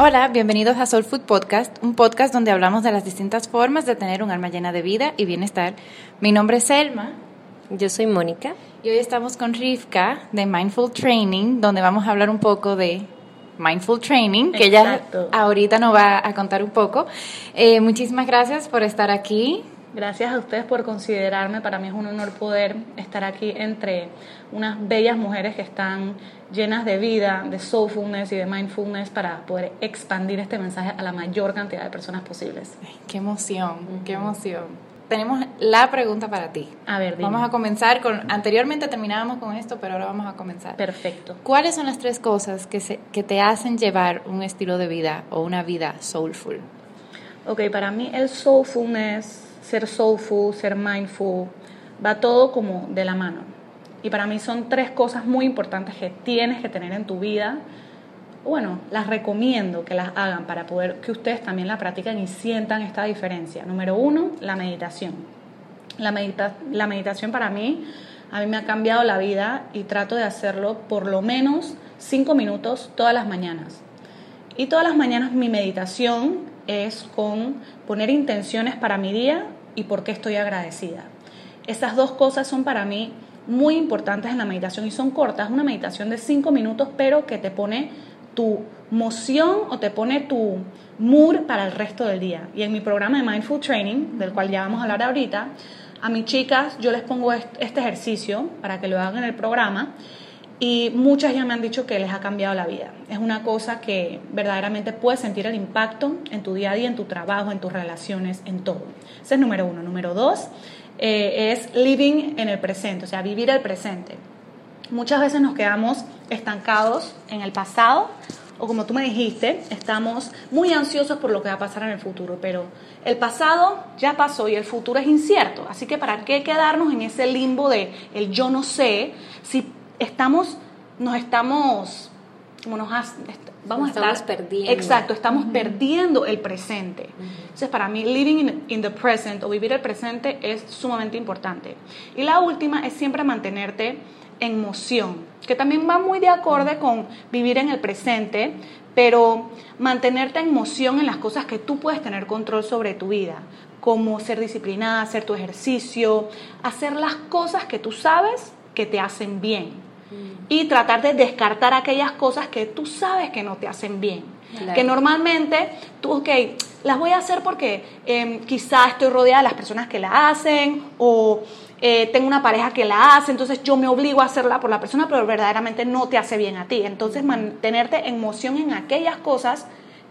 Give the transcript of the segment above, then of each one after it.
Hola, bienvenidos a Soul Food Podcast, un podcast donde hablamos de las distintas formas de tener un alma llena de vida y bienestar. Mi nombre es Selma. Yo soy Mónica. Y hoy estamos con Rivka de Mindful Training, donde vamos a hablar un poco de Mindful Training, que ella ahorita nos va a contar un poco. Eh, muchísimas gracias por estar aquí. Gracias a ustedes por considerarme. Para mí es un honor poder estar aquí entre unas bellas mujeres que están llenas de vida, de soulfulness y de mindfulness para poder expandir este mensaje a la mayor cantidad de personas posibles. qué emoción, qué emoción. Tenemos la pregunta para ti. A ver, Vamos a comenzar con. Anteriormente terminábamos con esto, pero ahora vamos a comenzar. Perfecto. ¿Cuáles son las tres cosas que, se, que te hacen llevar un estilo de vida o una vida soulful? Ok, para mí el soulfulness, ser soulful, ser mindful, va todo como de la mano. Y para mí son tres cosas muy importantes que tienes que tener en tu vida. Bueno, las recomiendo que las hagan para poder que ustedes también la practiquen y sientan esta diferencia. Número uno, la meditación. La, la meditación para mí, a mí me ha cambiado la vida y trato de hacerlo por lo menos cinco minutos todas las mañanas. Y todas las mañanas mi meditación es con poner intenciones para mi día y por qué estoy agradecida. Esas dos cosas son para mí muy importantes en la meditación y son cortas, una meditación de cinco minutos, pero que te pone tu moción o te pone tu mood para el resto del día. Y en mi programa de Mindful Training, del cual ya vamos a hablar ahorita, a mis chicas yo les pongo este ejercicio para que lo hagan en el programa y muchas ya me han dicho que les ha cambiado la vida. Es una cosa que verdaderamente puedes sentir el impacto en tu día a día, en tu trabajo, en tus relaciones, en todo. Ese es número uno. Número dos, eh, es living en el presente, o sea, vivir el presente. Muchas veces nos quedamos estancados en el pasado o como tú me dijiste, estamos muy ansiosos por lo que va a pasar en el futuro, pero el pasado ya pasó y el futuro es incierto, así que ¿para qué quedarnos en ese limbo de el yo no sé si estamos nos estamos como nos vamos a estar perdiendo. Exacto, estamos perdiendo el presente. Entonces, para mí, living in, the present o vivir el presente es sumamente importante. Y la última es siempre mantenerte en moción, que también va muy de acorde con vivir en el presente, pero mantenerte en moción en las cosas que tú puedes tener control sobre tu vida, como ser disciplinada, hacer tu ejercicio, hacer las cosas que tú sabes que te hacen bien y tratar de descartar aquellas cosas que tú sabes que no te hacen bien. Que normalmente tú, ok, las voy a hacer porque eh, quizá estoy rodeada de las personas que la hacen o eh, tengo una pareja que la hace, entonces yo me obligo a hacerla por la persona, pero verdaderamente no te hace bien a ti. Entonces mantenerte en moción en aquellas cosas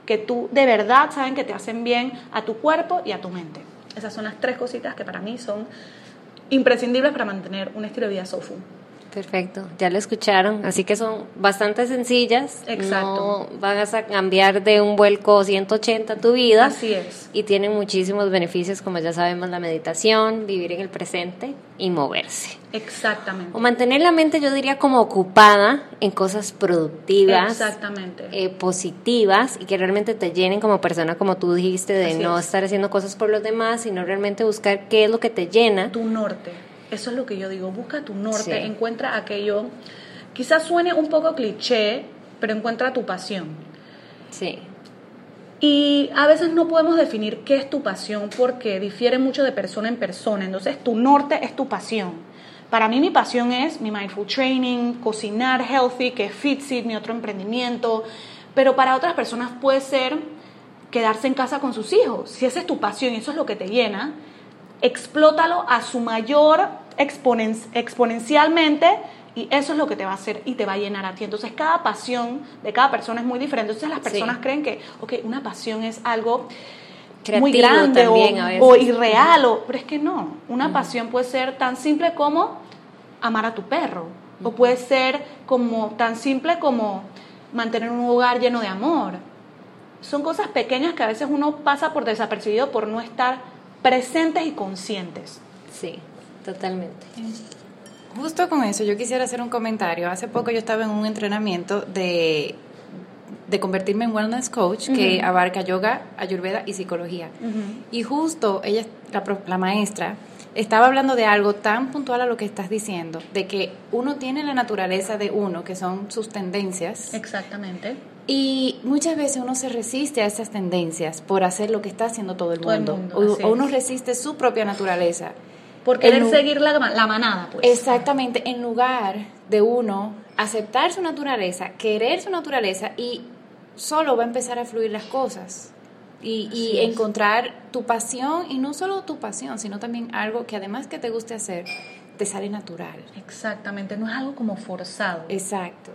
que tú de verdad saben que te hacen bien a tu cuerpo y a tu mente. Esas son las tres cositas que para mí son imprescindibles para mantener un estilo de vida soulful. Perfecto, ya lo escucharon, así que son bastante sencillas. Exacto. No vas a cambiar de un vuelco 180 tu vida. Así es. Y tienen muchísimos beneficios, como ya sabemos, la meditación, vivir en el presente y moverse. Exactamente. O mantener la mente, yo diría, como ocupada en cosas productivas. Exactamente. Eh, positivas y que realmente te llenen como persona, como tú dijiste, de no estar haciendo cosas por los demás, sino realmente buscar qué es lo que te llena. Tu norte eso es lo que yo digo, busca tu norte, encuentra aquello, quizás suene un poco cliché, pero encuentra tu pasión. Sí. Y a veces no podemos definir qué es tu pasión porque difiere mucho de persona en persona. Entonces, tu norte es tu pasión. Para mí mi pasión es mi mindful training, cocinar healthy, que es FitSit, mi otro emprendimiento. Pero para otras personas puede ser quedarse en casa con sus hijos. Si esa es tu pasión y eso es lo que te llena, explótalo a su mayor exponencialmente y eso es lo que te va a hacer y te va a llenar a ti. Entonces, cada pasión de cada persona es muy diferente. Entonces, las personas creen que, ok, una pasión es algo muy grande o, irreal, o, pero es que no. Una pasión puede ser tan simple como amar a tu perro, o puede ser como tan simple como mantener un hogar lleno de amor. Son cosas pequeñas que a veces uno pasa por desapercibido por no estar presentes y conscientes. Sí, totalmente. Justo con eso, yo quisiera hacer un comentario. Hace poco yo estaba en un entrenamiento de, de convertirme en wellness coach que abarca yoga, ayurveda y psicología. Y justo ella, la, la maestra, estaba hablando de algo tan puntual a lo que estás diciendo, de que uno tiene la naturaleza de uno, que son sus tendencias. Exactamente Y muchas veces uno se resiste a esas tendencias por hacer lo que está haciendo todo el mundo. o, uno resiste su propia naturaleza. Por querer seguir la, la, manada, pues. Exactamente, en lugar de uno aceptar su naturaleza, querer su naturaleza y solo va a empezar a fluir las cosas. Y, y encontrar tu pasión, y no solo tu pasión, sino también algo que además que te guste hacer, te sale natural. Exactamente, no es algo como forzado. Exacto.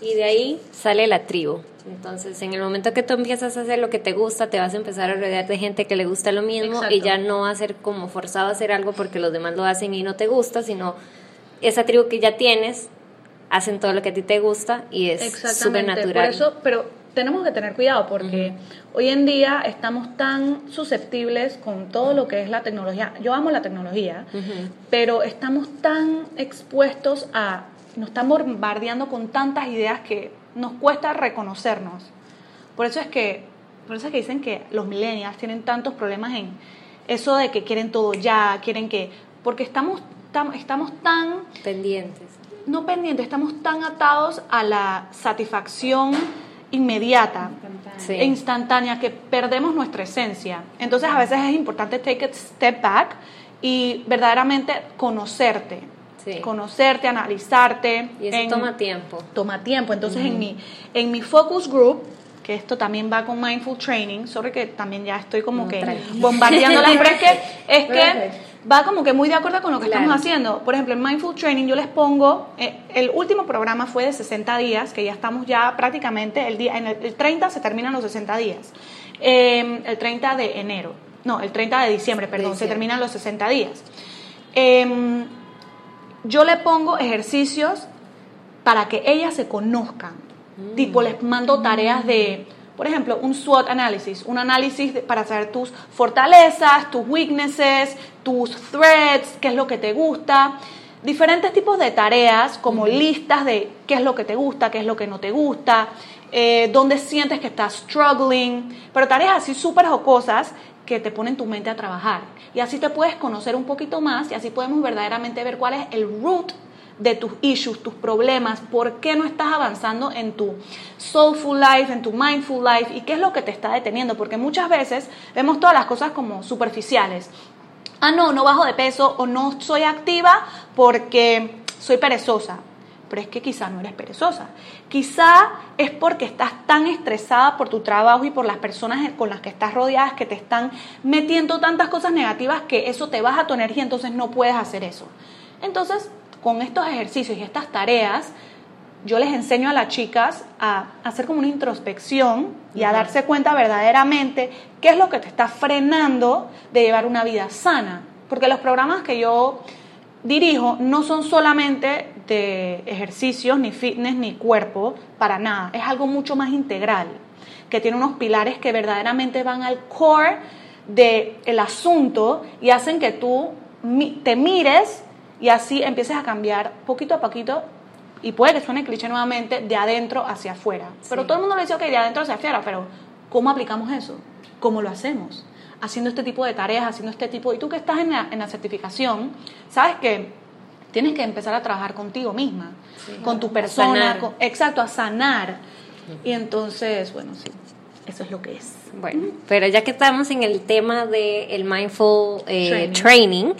Y de ahí sale la tribu. Entonces, en el momento que tú empiezas a hacer lo que te gusta, te vas a empezar a rodear de gente que le gusta lo mismo y ya no va a ser como forzado a hacer algo porque los demás lo hacen y no te gusta, sino esa tribu que ya tienes hacen todo lo que a ti te gusta y es súper natural. Por eso, pero tenemos que tener cuidado porque hoy en día estamos tan susceptibles con todo lo que es la tecnología. Yo amo la tecnología, pero estamos tan expuestos a nos están bombardeando con tantas ideas que nos cuesta reconocernos. Por eso es que, por eso es que dicen que los millennials tienen tantos problemas en eso de que quieren todo ya, quieren que, porque estamos, estamos tan pendientes. No pendientes, estamos tan atados a la satisfacción inmediata e instantánea que perdemos nuestra esencia. Entonces a veces es importante take a step back y verdaderamente conocerte conocerte, analizarte. Y eso toma tiempo. Toma tiempo. Entonces, en, mi, en mi focus group, que esto también va con Mindful Training, sobre que también ya estoy como que bombardeando las es que, es que va como que muy de acuerdo con lo que estamos haciendo. Por ejemplo, en Mindful Training yo les pongo, eh, el último programa fue de 60 días, que ya estamos ya prácticamente, el día, en el, 30 se terminan los 60 días, em, el 30 de enero, no, el 30 de diciembre, perdón, se terminan los 60 días. Eh, yo le pongo ejercicios para que ellas se conozcan. Mm. Tipo, les mando tareas de, por ejemplo, un SWOT análisis, un análisis para saber tus fortalezas, tus weaknesses, tus threats, qué es lo que te gusta. Diferentes tipos de tareas, como listas de qué es lo que te gusta, qué es lo que no te gusta, eh, dónde sientes que estás struggling, pero tareas así súper jocosas que te ponen tu mente a trabajar. Y así te puedes conocer un poquito más y así podemos verdaderamente ver cuál es el root de tus issues, tus problemas, por qué no estás avanzando en tu soulful life, en tu mindful life y qué es lo que te está deteniendo, porque muchas veces vemos todas las cosas como superficiales. Ah, no, no bajo de peso o no soy activa porque soy perezosa pero es que quizá no eres perezosa. Quizá es porque estás tan estresada por tu trabajo y por las personas con las que estás rodeadas que te están metiendo tantas cosas negativas que eso te baja tu energía, entonces no puedes hacer eso. Entonces, con estos ejercicios y estas tareas, yo les enseño a las chicas a hacer como una introspección y a darse cuenta verdaderamente qué es lo que te está frenando de llevar una vida sana. Porque los programas que yo dirijo no son solamente de ejercicios, ni fitness, ni cuerpo, para nada. Es algo mucho más integral, que tiene unos pilares que verdaderamente van al core del asunto y hacen que tú te mires y así empieces a cambiar poquito a poquito y puede que suene cliché nuevamente de adentro hacia afuera. Pero todo el mundo le dice, ok, de adentro hacia afuera, pero ¿cómo aplicamos eso? ¿Cómo lo hacemos? haciendo este tipo de tareas, haciendo este tipo... Y tú que estás en la, en la certificación, sabes que tienes que empezar a trabajar contigo misma, con tu persona, exacto, a sanar. Y entonces, bueno, sí, eso es lo que es. Bueno, pero ya que estamos en el tema del el mindful eh, training,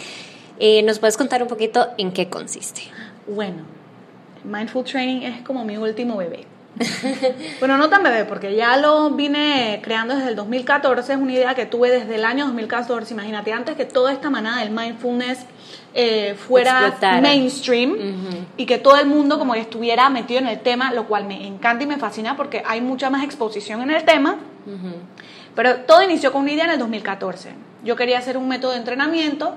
eh, ¿nos puedes contar un poquito en qué consiste? Bueno, mindful training es como mi último bebé. bueno, no tan bebé, porque ya lo vine creando desde el 2014, es una idea que tuve desde el año 2014, imagínate, antes que toda esta manada del mindfulness eh, fuera mainstream y que todo el mundo como estuviera metido en el tema, lo cual me encanta y me fascina porque hay mucha más exposición en el tema, pero todo inició con una idea en el 2014. Yo quería hacer un método de entrenamiento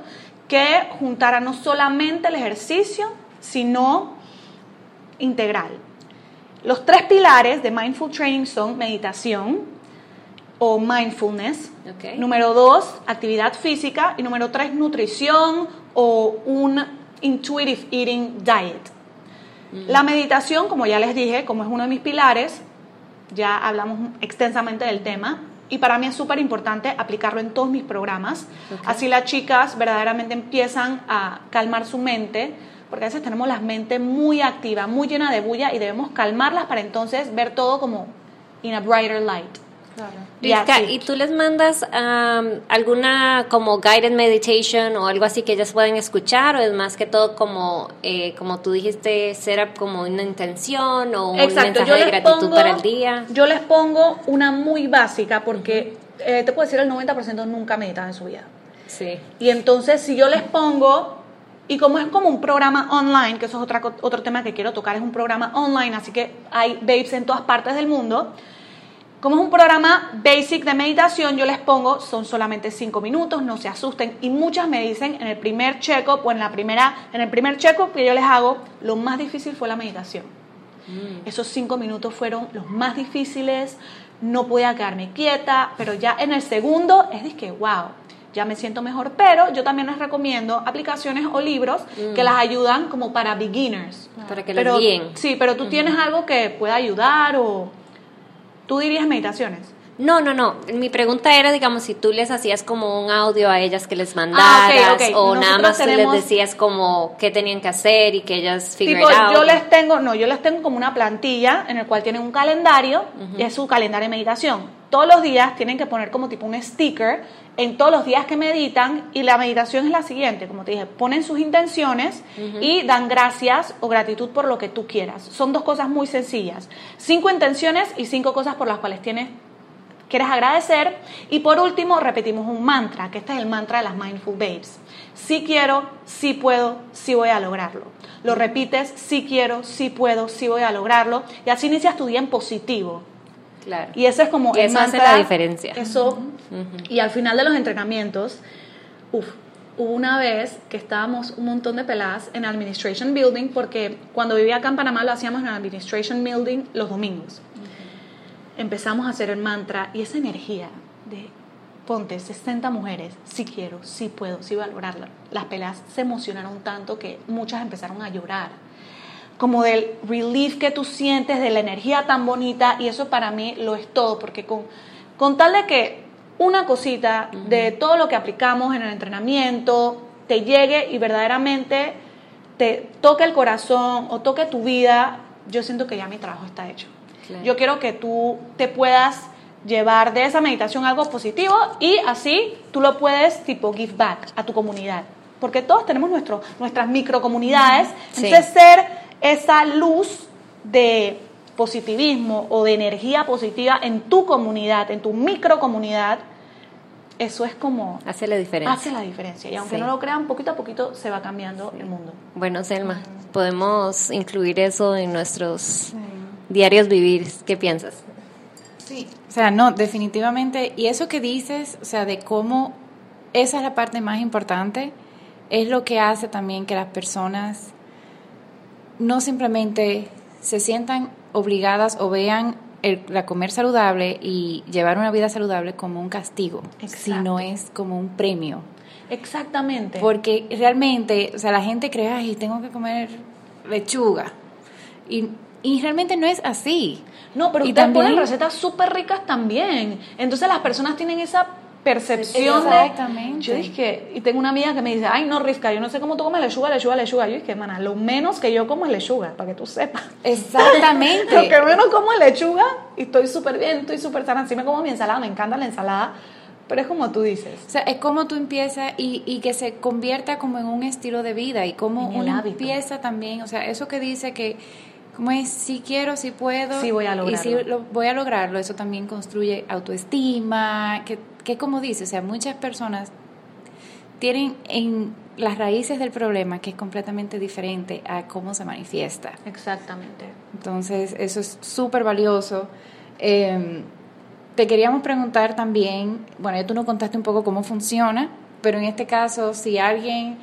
que juntara no solamente el ejercicio, sino integral los tres pilares de Mindful Training son meditación o mindfulness. Número dos, actividad física. Y número tres, nutrición o un intuitive eating diet. La meditación, como ya les dije, como es uno de mis pilares, ya hablamos extensamente del tema. Y para mí es súper importante aplicarlo en todos mis programas. Así las chicas verdaderamente empiezan a calmar su mente, porque a veces tenemos la mente muy activa, muy llena de bulla y debemos calmarlas para entonces ver todo como in a brighter light. Claro. ¿y tú les mandas alguna como guided meditation o algo así que ellas pueden escuchar o es más que todo como, eh, como tú dijiste, ser como una intención o un mensaje de gratitud para el día? Yo les pongo una muy básica porque eh, te puedo decir el 90% nunca meditan en su vida. Sí. Y entonces si yo les pongo y como es como un programa online, que eso es otra, otro tema que quiero tocar, es un programa online, así que hay babes en todas partes del mundo. Como es un programa basic de meditación, yo les pongo, son solamente cinco minutos, no se asusten. Y muchas me dicen en el primer check-up o en la primera, en el primer check-up que yo les hago, lo más difícil fue la meditación. Mm. Esos cinco minutos fueron los más difíciles, no podía quedarme quieta, pero ya en el segundo es que, wow, ya me siento mejor, pero yo también les recomiendo aplicaciones o libros que mm. las ayudan como para beginners. Para que lo guíen. Sí, pero tú tienes algo que pueda ayudar o tú dirías meditaciones. No, no, no. Mi pregunta era, digamos, si tú les hacías como un audio a ellas que les ah, mandaras o nada más tú les decías como qué tenían que hacer y que ellas figure Yo les tengo, no, yo les tengo como una plantilla en el cual tienen un calendario y es su calendario de meditación. Todos los días tienen que poner como tipo un sticker en todos los días que meditan y la meditación es la siguiente, como te dije, ponen sus intenciones y dan gracias o gratitud por lo que tú quieras. Son dos cosas muy sencillas. Cinco intenciones y cinco cosas por las cuales tienes quieres agradecer. Y por último, repetimos un mantra, que este es el mantra de las Mindful Babes. Si quiero, si puedo, si voy a lograrlo. Lo repites, si quiero, si puedo, si voy a lograrlo. Y así inicias tu día en positivo. Claro. Y ese es como eso hace la diferencia. Eso. Y al final de los entrenamientos, uff, hubo una vez que estábamos un montón de peladas en Administration Building, porque cuando vivía acá en Panamá lo hacíamos en Administration Building los domingos. Empezamos a hacer el mantra y esa energía de ponte 60 mujeres, si quiero, si puedo, si voy a lograrlo. Las peladas se emocionaron tanto que muchas empezaron a llorar como del relief que tú sientes, de la energía tan bonita, y eso para mí lo es todo, porque con, con tal de que una cosita de todo lo que aplicamos en el entrenamiento te llegue y verdaderamente te toque el corazón o toque tu vida, yo siento que ya mi trabajo está hecho. Yo quiero que tú te puedas llevar de esa meditación algo positivo y así tú lo puedes tipo give back a tu comunidad. Porque todos tenemos nuestro, nuestras microcomunidades. Entonces ser esa luz de positivismo o de energía positiva en tu comunidad, en tu microcomunidad, eso es como... Hace la diferencia. Hace la diferencia. Y aunque no lo crean, poquito a poquito se va cambiando el mundo. Bueno, Selma, podemos incluir eso en nuestros diarios vivir. ¿Qué piensas? Sí, o sea, no, definitivamente. Y eso que dices, o sea, de cómo esa es la parte más importante, es lo que hace también que las personas no simplemente se sientan obligadas o vean el, la comer saludable y llevar una vida saludable como un castigo, sino es como un premio. Exactamente. Porque realmente, o sea, la gente cree, ay, tengo que comer lechuga. Y, y realmente no es así. No, pero y ustedes ponen recetas súper ricas también. Entonces las personas tienen esa percepción Exactamente. Yo dije, y tengo una amiga que me dice, ay, no, Rifka, yo no sé cómo tú comes lechuga, lechuga, lechuga. Yo dije, mana, lo menos que yo como es lechuga, para que tú sepas. Exactamente. lo que menos como es lechuga y estoy súper bien, estoy súper sana. Sí me como mi ensalada, me encanta la ensalada, pero es como tú dices. O sea, es como tú empiezas y, y que se convierta como en un estilo de vida y como uno empieza también, o sea, eso que dice que como es, si quiero, si puedo. Sí voy a lograrlo. Y si lo, voy a lograrlo, eso también construye autoestima, que, que como dice, o sea, muchas personas tienen en las raíces del problema que es completamente diferente a cómo se manifiesta. Exactamente. Entonces, eso es súper valioso. Em, te queríamos preguntar también, bueno, ya tú nos contaste un poco cómo funciona, pero en este caso, si alguien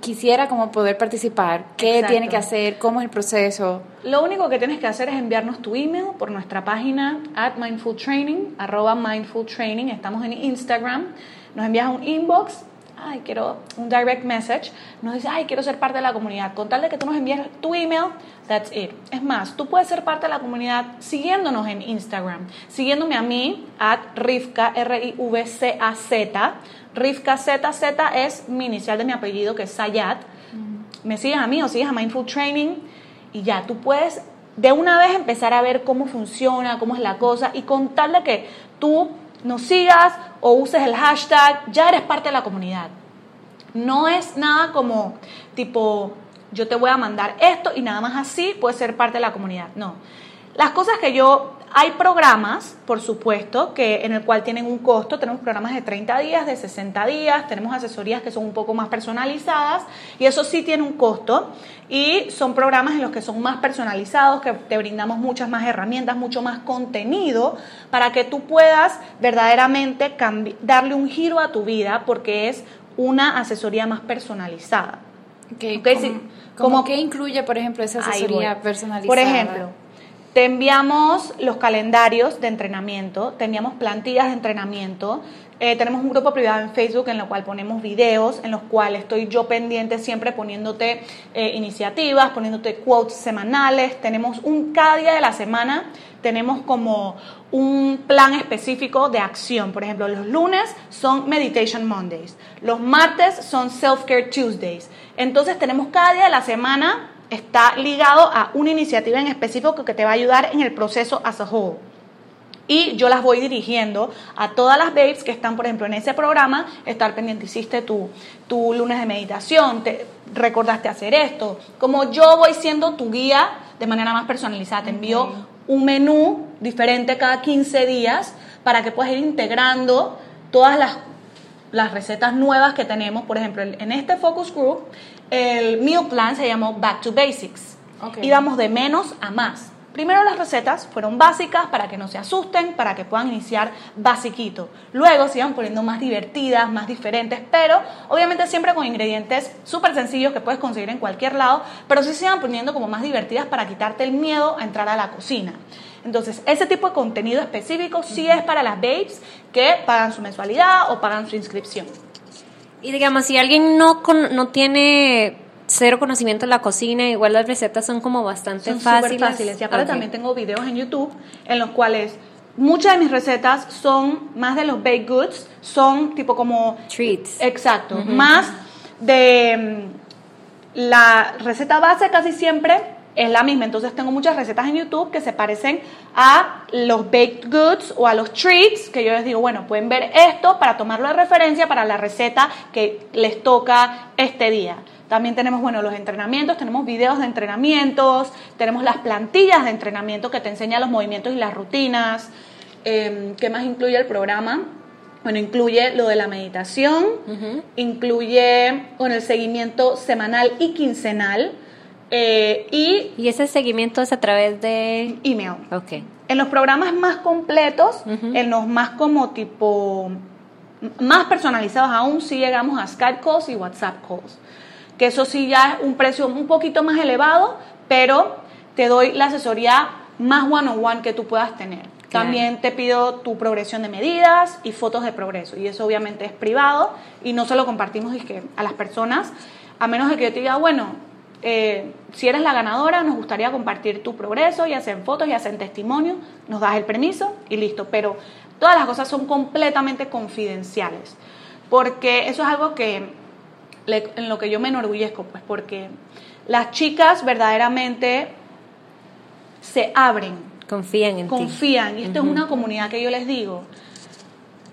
quisiera como poder participar, ¿qué tiene que hacer? ¿Cómo es el proceso? Lo único que tienes que hacer es enviarnos tu email por nuestra página at mindfultraining, arroba mindfultraining, estamos en Instagram, nos envías un inbox, ay, quiero un direct message, nos dice, ay, quiero ser parte de la comunidad. Con tal de que tú nos envíes tu email, that's it. Es más, tú puedes ser parte de la comunidad siguiéndonos en Instagram, siguiéndome a mí, at Rivka, R-I-V-C-A-Z, Rivka ZZ es mi inicial de mi apellido, que es Sayat. me sigues a mí o sigues a Mindful Training y ya, tú puedes de una vez empezar a ver cómo funciona, cómo es la cosa y contarle que tú nos sigas o uses el hashtag, ya eres parte de la comunidad. No es nada como tipo, yo te voy a mandar esto y nada más así puedes ser parte de la comunidad. No. Las cosas que yo hay programas, por supuesto, que en el cual tienen un costo. Tenemos programas de 30 días, de 60 días, tenemos asesorías que son un poco más personalizadas y eso sí tiene un costo. Y son programas en los que son más personalizados, que te brindamos muchas más herramientas, mucho más contenido para que tú puedas verdaderamente darle un giro a tu vida porque es una asesoría más personalizada. Okay, ¿Cómo, ¿Qué incluye, por ejemplo, esa asesoría personalizada? Por ejemplo, te enviamos los calendarios de entrenamiento, te enviamos plantillas de entrenamiento, eh, tenemos un grupo privado en Facebook en el cual ponemos videos, en los cuales estoy yo pendiente siempre poniéndote eh, iniciativas, poniéndote quotes semanales. Tenemos un cada día de la semana, tenemos como un plan específico de acción. Por ejemplo, los lunes son Meditation Mondays, los martes son Self Care Tuesdays. Entonces tenemos cada día de la semana está ligado a una iniciativa en específico que te va a ayudar en el proceso as a whole. Y yo las voy dirigiendo a todas las babes que están, por ejemplo, en ese programa, estar pendiente, hiciste tu, tu lunes de meditación, te recordaste hacer esto. Como yo voy siendo tu guía de manera más personalizada, te envío un menú diferente cada 15 días para que puedas ir integrando todas las, las recetas nuevas que tenemos. Por ejemplo, en este focus group el meal plan se llamó Back to Basics. Íbamos de menos a más. Primero las recetas fueron básicas para que no se asusten, para que puedan iniciar basiquito. Luego se iban poniendo más divertidas, más diferentes, pero obviamente siempre con ingredientes súper sencillos que puedes conseguir en cualquier lado, pero sí se iban poniendo como más divertidas para quitarte el miedo a entrar a la cocina. Entonces, ese tipo de contenido específico sí es para las babes que pagan su mensualidad o pagan su inscripción. Y digamos, si alguien no, no tiene cero conocimiento de la cocina, igual las recetas son como bastante fáciles. fáciles. Y aparte también tengo videos en YouTube en los cuales muchas de mis recetas son más de los baked goods, son tipo como... Treats. Exacto. Más de mm, la receta base casi siempre es la misma. Entonces tengo muchas recetas en YouTube que se parecen a los baked goods o a los treats, que yo les digo, bueno, pueden ver esto para tomarlo de referencia para la receta que les toca este día. También tenemos, bueno, los entrenamientos, tenemos videos de entrenamientos, tenemos las plantillas de entrenamiento que te enseñan los movimientos y las rutinas. Em, ¿Qué más incluye el programa? Bueno, incluye lo de la meditación, incluye con el seguimiento semanal y quincenal eh, y, ese seguimiento es a través de email. Ok. En los programas más completos, en los más como tipo, más personalizados aún, sí llegamos a Skype calls y WhatsApp calls. Que eso sí ya es un precio un poquito más elevado, pero te doy la asesoría más one-on-one que tú puedas tener. También te pido tu progresión de medidas y fotos de progreso. Y eso obviamente es privado y no se lo compartimos a las personas, a menos de que yo te diga, bueno, eh, si eres la ganadora, nos gustaría compartir tu progreso y hacer fotos y hacer testimonio, nos das el permiso y listo. Pero todas las cosas son completamente confidenciales, porque eso es algo que en lo que yo me enorgullezco, pues porque las chicas verdaderamente se abren. Confían en confían, ti. Confían. Y esto es una comunidad que yo les digo,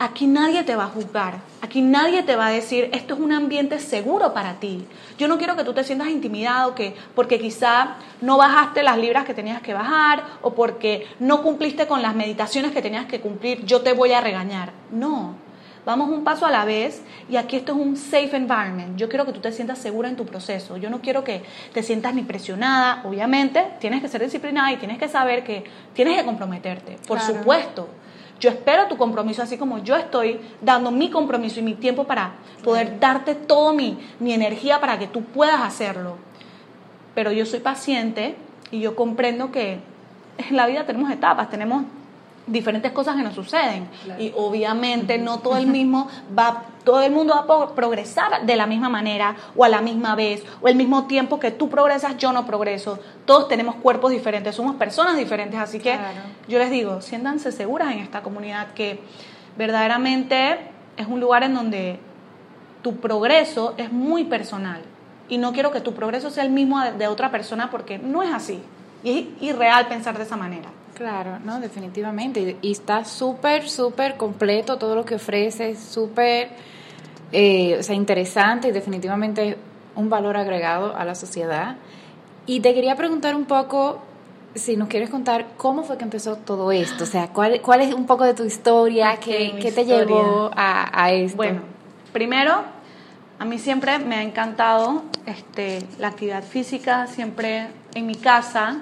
Aquí nadie te va a juzgar, aquí nadie te va a decir, esto es un ambiente seguro para ti. Yo no quiero que tú te sientas intimidado que porque quizá no bajaste las libras que tenías que bajar o porque no cumpliste con las meditaciones que tenías que cumplir, yo te voy a regañar. No, vamos un paso a la vez y aquí esto es un safe environment. Yo quiero que tú te sientas segura en tu proceso. Yo no quiero que te sientas ni presionada. Obviamente, tienes que ser disciplinada y tienes que saber que tienes que comprometerte, por supuesto. Yo espero tu compromiso, así como yo estoy dando mi compromiso y mi tiempo para poder darte toda mi, mi energía para que tú puedas hacerlo. Pero yo soy paciente y yo comprendo que en la vida tenemos etapas, tenemos diferentes cosas que nos suceden. Y obviamente no todo el mismo va todo el mundo va a progresar de la misma manera o a la misma vez o el mismo tiempo que tú progresas yo no progreso. Todos tenemos cuerpos diferentes somos personas diferentes. Así que yo les digo siéntanse seguras en esta comunidad que verdaderamente es un lugar en donde tu progreso es muy personal. Y no quiero que tu progreso sea el mismo de otra persona porque no es así. Y es irreal pensar de esa manera. Claro, no, definitivamente. Y está súper, súper completo todo lo que ofrece, súper, eh, o sea, interesante y definitivamente un valor agregado a la sociedad. Y te quería preguntar un poco, si nos quieres contar cómo fue que empezó todo esto, o sea, cuál, cuál es un poco de tu historia, qué, te llevó a, a esto. Bueno, primero, a mí siempre me ha encantado este, la actividad física, siempre en mi casa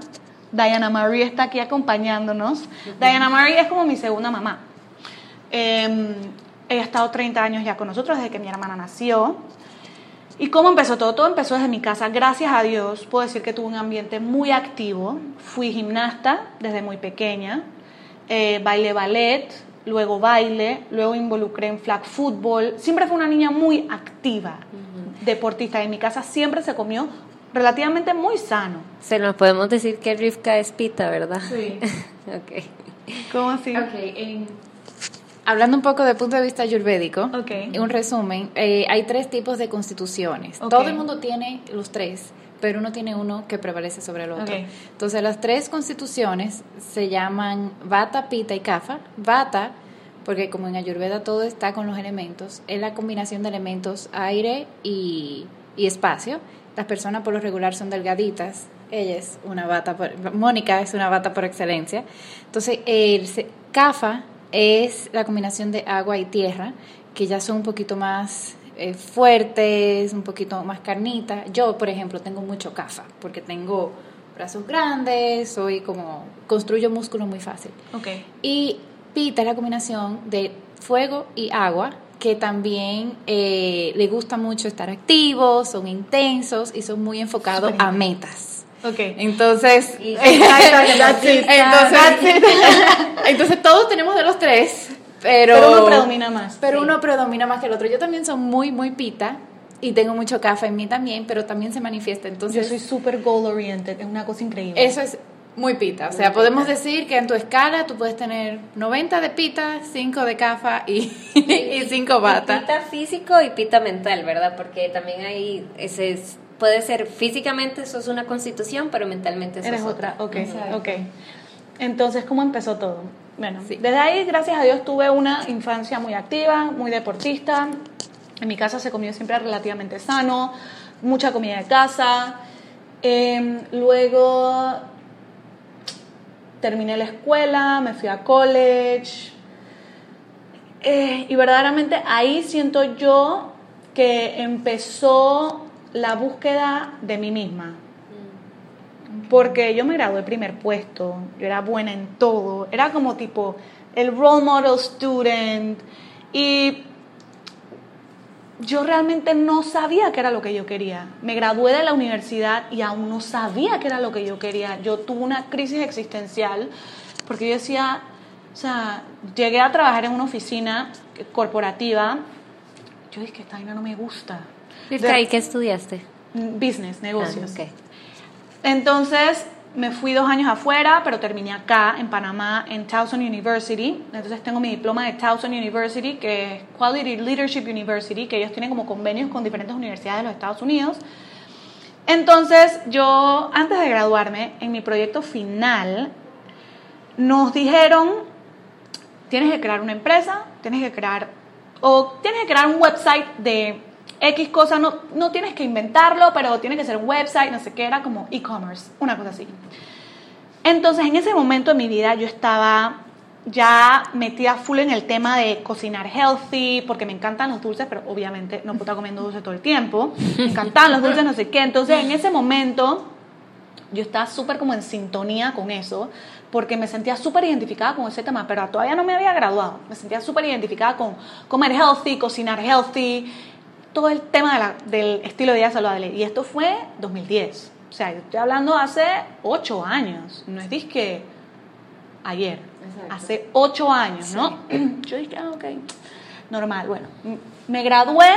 Diana Marie está aquí acompañándonos. Diana Marie es como mi segunda mamá. Ella ha estado 30 años ya con nosotros desde que mi hermana nació. ¿Y cómo empezó todo? Todo empezó desde mi casa. Gracias a Dios puedo decir que tuve un ambiente muy activo. Fui gimnasta desde muy pequeña. Eh, baile ballet, luego baile, luego involucré en flag football. Siempre fue una niña muy activa, deportista. En mi casa siempre se comió relativamente muy sano. Se nos podemos decir que Rivka es pita, ¿verdad? Sí. ok. ¿Cómo así? Ok, hablando un poco de punto de vista ayurvédico, okay. un resumen, eh, hay tres tipos de constituciones. Todo el mundo tiene los tres, pero uno tiene uno que prevalece sobre el otro. Entonces, las tres constituciones se llaman Vata, Pita y Kapha. Vata, porque como en Ayurveda todo está con los elementos, es la combinación de elementos aire y, y espacio. Las personas por lo regular son delgaditas. Ella es una bata, por, Mónica es una bata por excelencia. Entonces, el CAFA es la combinación de agua y tierra, que ya son un poquito más eh, fuertes, un poquito más carnita. Yo, por ejemplo, tengo mucho CAFA, porque tengo brazos grandes, soy como, construyo músculo muy fácil. Okay. Y Pita es la combinación de fuego y agua, que también eh, le gusta mucho estar activos, son intensos y son muy enfocados a metas. Okay. Entonces, entonces, todos tenemos de los tres, pero, pero uno predomina más. Pero uno predomina más que el otro. Yo también soy muy, muy pita y tengo mucho café en mí también, pero también se manifiesta. Entonces, yo soy súper goal oriented, es una cosa increíble. Eso es muy pita. O sea, podemos decir que en tu escala tú puedes tener 90 de pita, 5 de cafa y, y 5 bata. Pita físico y pita mental, ¿verdad? Porque también hay ese es, puede ser físicamente eso es una constitución, pero mentalmente eso Eres es otra. Ok, ok. Entonces, ¿cómo empezó todo? Bueno, desde ahí, gracias a Dios, tuve una infancia muy activa, muy deportista. En mi casa se comió siempre relativamente sano, mucha comida de casa. Eh, luego terminé la escuela, me fui a college. Eh, y verdaderamente ahí siento yo que empezó la búsqueda de mí misma. Porque yo me gradué primer puesto, yo era buena en todo, era como tipo el role model student y yo realmente no sabía qué era lo que yo quería. Me gradué de la universidad y aún no sabía qué era lo que yo quería. Yo tuve una crisis existencial porque yo decía, o sea, llegué a trabajar en una oficina corporativa. Yo dije, esta vaina no me gusta. ¿Y qué estudiaste? Business, negocios. Ah, Entonces, me fui dos años afuera, pero terminé acá, en Panamá, en Towson University. Entonces tengo mi diploma de Towson University, que es Quality Leadership University, que ellos tienen como convenios con diferentes universidades de los Estados Unidos. Entonces yo, antes de graduarme, en mi proyecto final, nos dijeron, tienes que crear una empresa, tienes que crear, o tienes que crear un website de X cosa, no, no tienes que inventarlo, pero tiene que ser un website, no sé qué, era como e-commerce, una cosa así. Entonces, en ese momento de mi vida yo estaba ya metida full en el tema de cocinar healthy, porque me encantan los dulces, pero obviamente no puedo estar comiendo dulces todo el tiempo. Me encantan los dulces, no sé qué. Entonces, en ese momento yo estaba súper como en sintonía con eso, porque me sentía súper identificada con ese tema, pero todavía no me había graduado. Me sentía súper identificada con comer healthy, cocinar healthy, todo el tema del estilo de vida saludable. Y esto fue 2010. O sea, yo estoy hablando hace ocho años. No es disque ayer. Hace ocho años, ¿no? Yo dije, ah, ok, normal. Bueno, me gradué,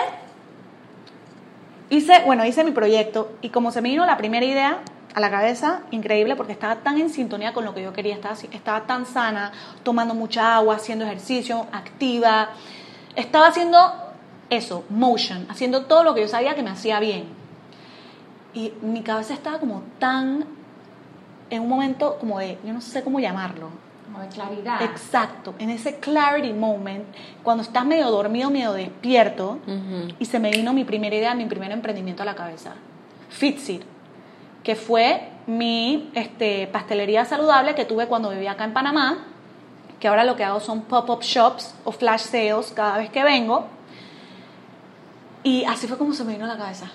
hice, bueno, hice mi proyecto y como se me vino la primera idea a la cabeza, increíble, porque estaba tan en sintonía con lo que yo quería, estaba, estaba tan sana, tomando mucha agua, haciendo ejercicio, activa, estaba haciendo eso, motion, haciendo todo lo que yo sabía que me hacía bien. Y mi cabeza estaba como tan, en un momento como de, yo no sé cómo llamarlo. Como de claridad. Exacto, en ese clarity moment, cuando estás medio dormido, medio despierto, y se me vino mi primera idea, mi primer emprendimiento a la cabeza. Fitsit, que fue mi este, pastelería saludable que tuve cuando vivía acá en Panamá, que ahora lo que hago son pop-up shops o flash sales cada vez que vengo. Y así fue como se me vino a la cabeza,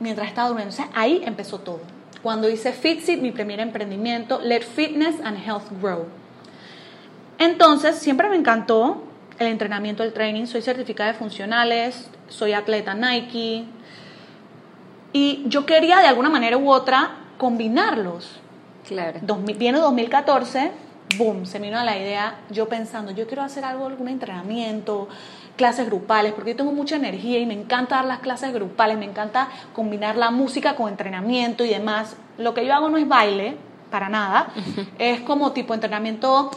mientras estaba durmiendo. ahí empezó todo. Cuando hice Fitsit, mi primer emprendimiento, Let Fitness and Health Grow. Entonces, siempre me encantó el entrenamiento, el training. Soy certificada de funcionales, soy atleta Nike. Y yo quería de alguna manera u otra combinarlos. Claro. viene 2014, boom, se me vino a la idea, yo pensando, yo quiero hacer algo, algún entrenamiento, clases grupales, porque yo tengo mucha energía y me encanta dar las clases grupales, me encanta combinar la música con entrenamiento y demás. Lo que yo hago no es baile, para nada, es como tipo entrenamiento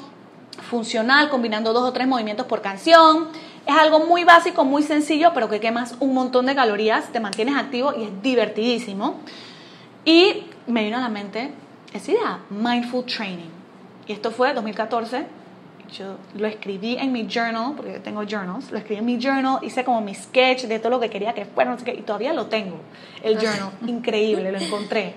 funcional, combinando dos o tres movimientos por canción. Es algo muy básico, muy sencillo, pero que quemas un montón de calorías, te mantienes activo y es divertidísimo. Y me vino a la mente esa idea, Mindful Training. Y esto fue 2014. Yo lo escribí en mi journal, porque yo tengo journals, lo escribí en mi journal, hice como mi sketch de todo lo que quería que fuera, no sé qué, y todavía lo tengo, el journal, increíble, lo encontré.